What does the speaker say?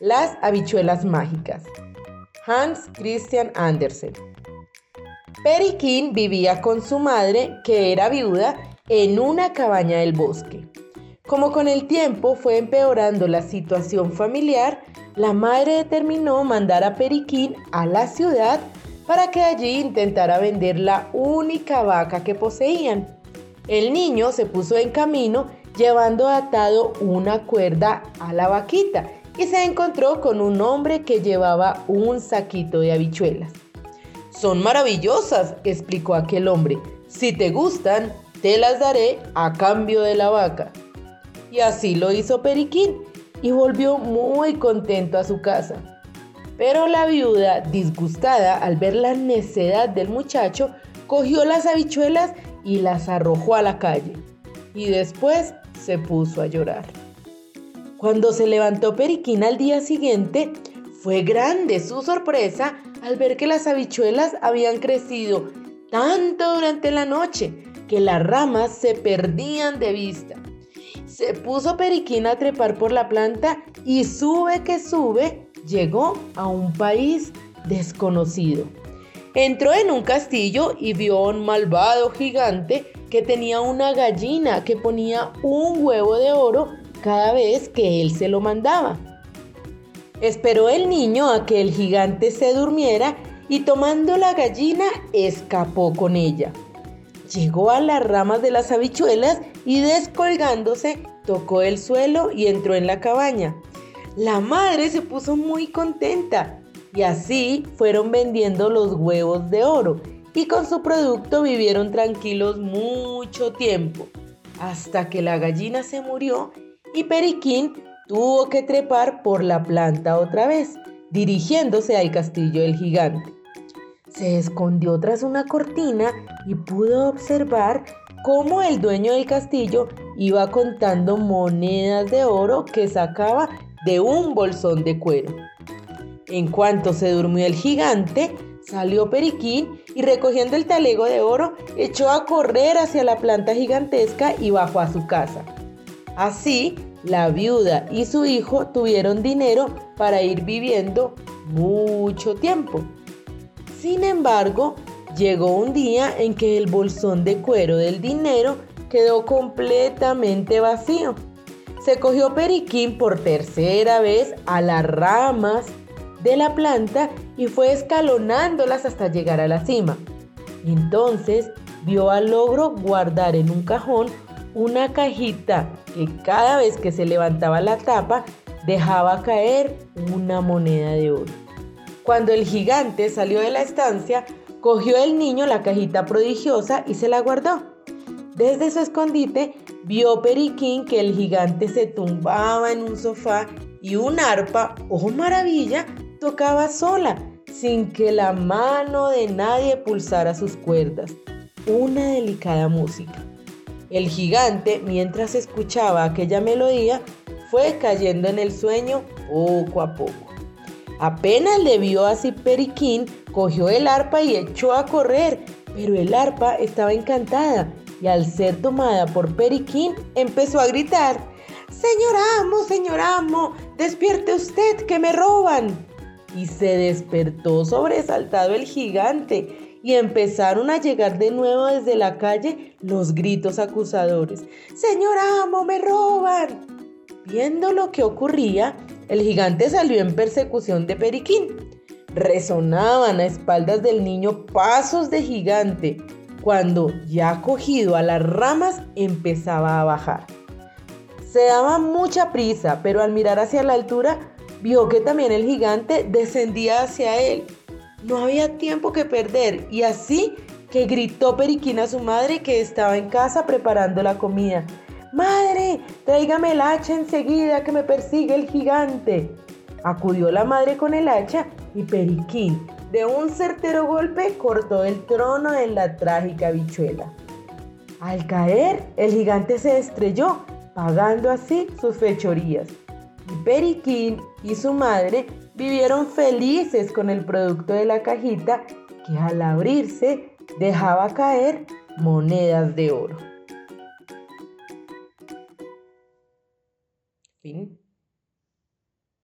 Las habichuelas mágicas. Hans Christian Andersen. Periquín vivía con su madre, que era viuda, en una cabaña del bosque. Como con el tiempo fue empeorando la situación familiar, la madre determinó mandar a Periquín a la ciudad para que allí intentara vender la única vaca que poseían. El niño se puso en camino llevando atado una cuerda a la vaquita y se encontró con un hombre que llevaba un saquito de habichuelas. Son maravillosas, explicó aquel hombre. Si te gustan, te las daré a cambio de la vaca. Y así lo hizo Periquín y volvió muy contento a su casa. Pero la viuda, disgustada al ver la necedad del muchacho, cogió las habichuelas y las arrojó a la calle. Y después se puso a llorar. Cuando se levantó Periquín al día siguiente, fue grande su sorpresa al ver que las habichuelas habían crecido tanto durante la noche que las ramas se perdían de vista. Se puso Periquín a trepar por la planta y sube que sube, llegó a un país desconocido. Entró en un castillo y vio a un malvado gigante que tenía una gallina que ponía un huevo de oro cada vez que él se lo mandaba. Esperó el niño a que el gigante se durmiera y tomando la gallina escapó con ella. Llegó a las ramas de las habichuelas y descolgándose tocó el suelo y entró en la cabaña. La madre se puso muy contenta y así fueron vendiendo los huevos de oro y con su producto vivieron tranquilos mucho tiempo, hasta que la gallina se murió y Periquín tuvo que trepar por la planta otra vez, dirigiéndose al castillo del gigante. Se escondió tras una cortina y pudo observar cómo el dueño del castillo iba contando monedas de oro que sacaba de un bolsón de cuero. En cuanto se durmió el gigante, salió Periquín y recogiendo el talego de oro, echó a correr hacia la planta gigantesca y bajó a su casa. Así, la viuda y su hijo tuvieron dinero para ir viviendo mucho tiempo. Sin embargo, llegó un día en que el bolsón de cuero del dinero quedó completamente vacío. Se cogió Periquín por tercera vez a las ramas de la planta y fue escalonándolas hasta llegar a la cima. Entonces vio al logro guardar en un cajón una cajita que cada vez que se levantaba la tapa dejaba caer una moneda de oro. Cuando el gigante salió de la estancia, cogió el niño la cajita prodigiosa y se la guardó. Desde su escondite vio Periquín que el gigante se tumbaba en un sofá y un arpa, oh maravilla, tocaba sola, sin que la mano de nadie pulsara sus cuerdas. Una delicada música. El gigante, mientras escuchaba aquella melodía, fue cayendo en el sueño poco a poco. Apenas le vio así Periquín, cogió el arpa y echó a correr, pero el arpa estaba encantada y al ser tomada por Periquín empezó a gritar, Señor amo, señor amo, despierte usted que me roban. Y se despertó sobresaltado el gigante y empezaron a llegar de nuevo desde la calle los gritos acusadores. Señor amo, me roban. Viendo lo que ocurría, el gigante salió en persecución de Periquín. Resonaban a espaldas del niño pasos de gigante, cuando, ya cogido a las ramas, empezaba a bajar. Se daba mucha prisa, pero al mirar hacia la altura, vio que también el gigante descendía hacia él. No había tiempo que perder y así que gritó Periquín a su madre que estaba en casa preparando la comida. Madre, tráigame el hacha enseguida que me persigue el gigante. Acudió la madre con el hacha y Periquín, de un certero golpe, cortó el trono de la trágica bichuela. Al caer, el gigante se estrelló, pagando así sus fechorías. Y Periquín y su madre vivieron felices con el producto de la cajita que al abrirse dejaba caer monedas de oro. Fin.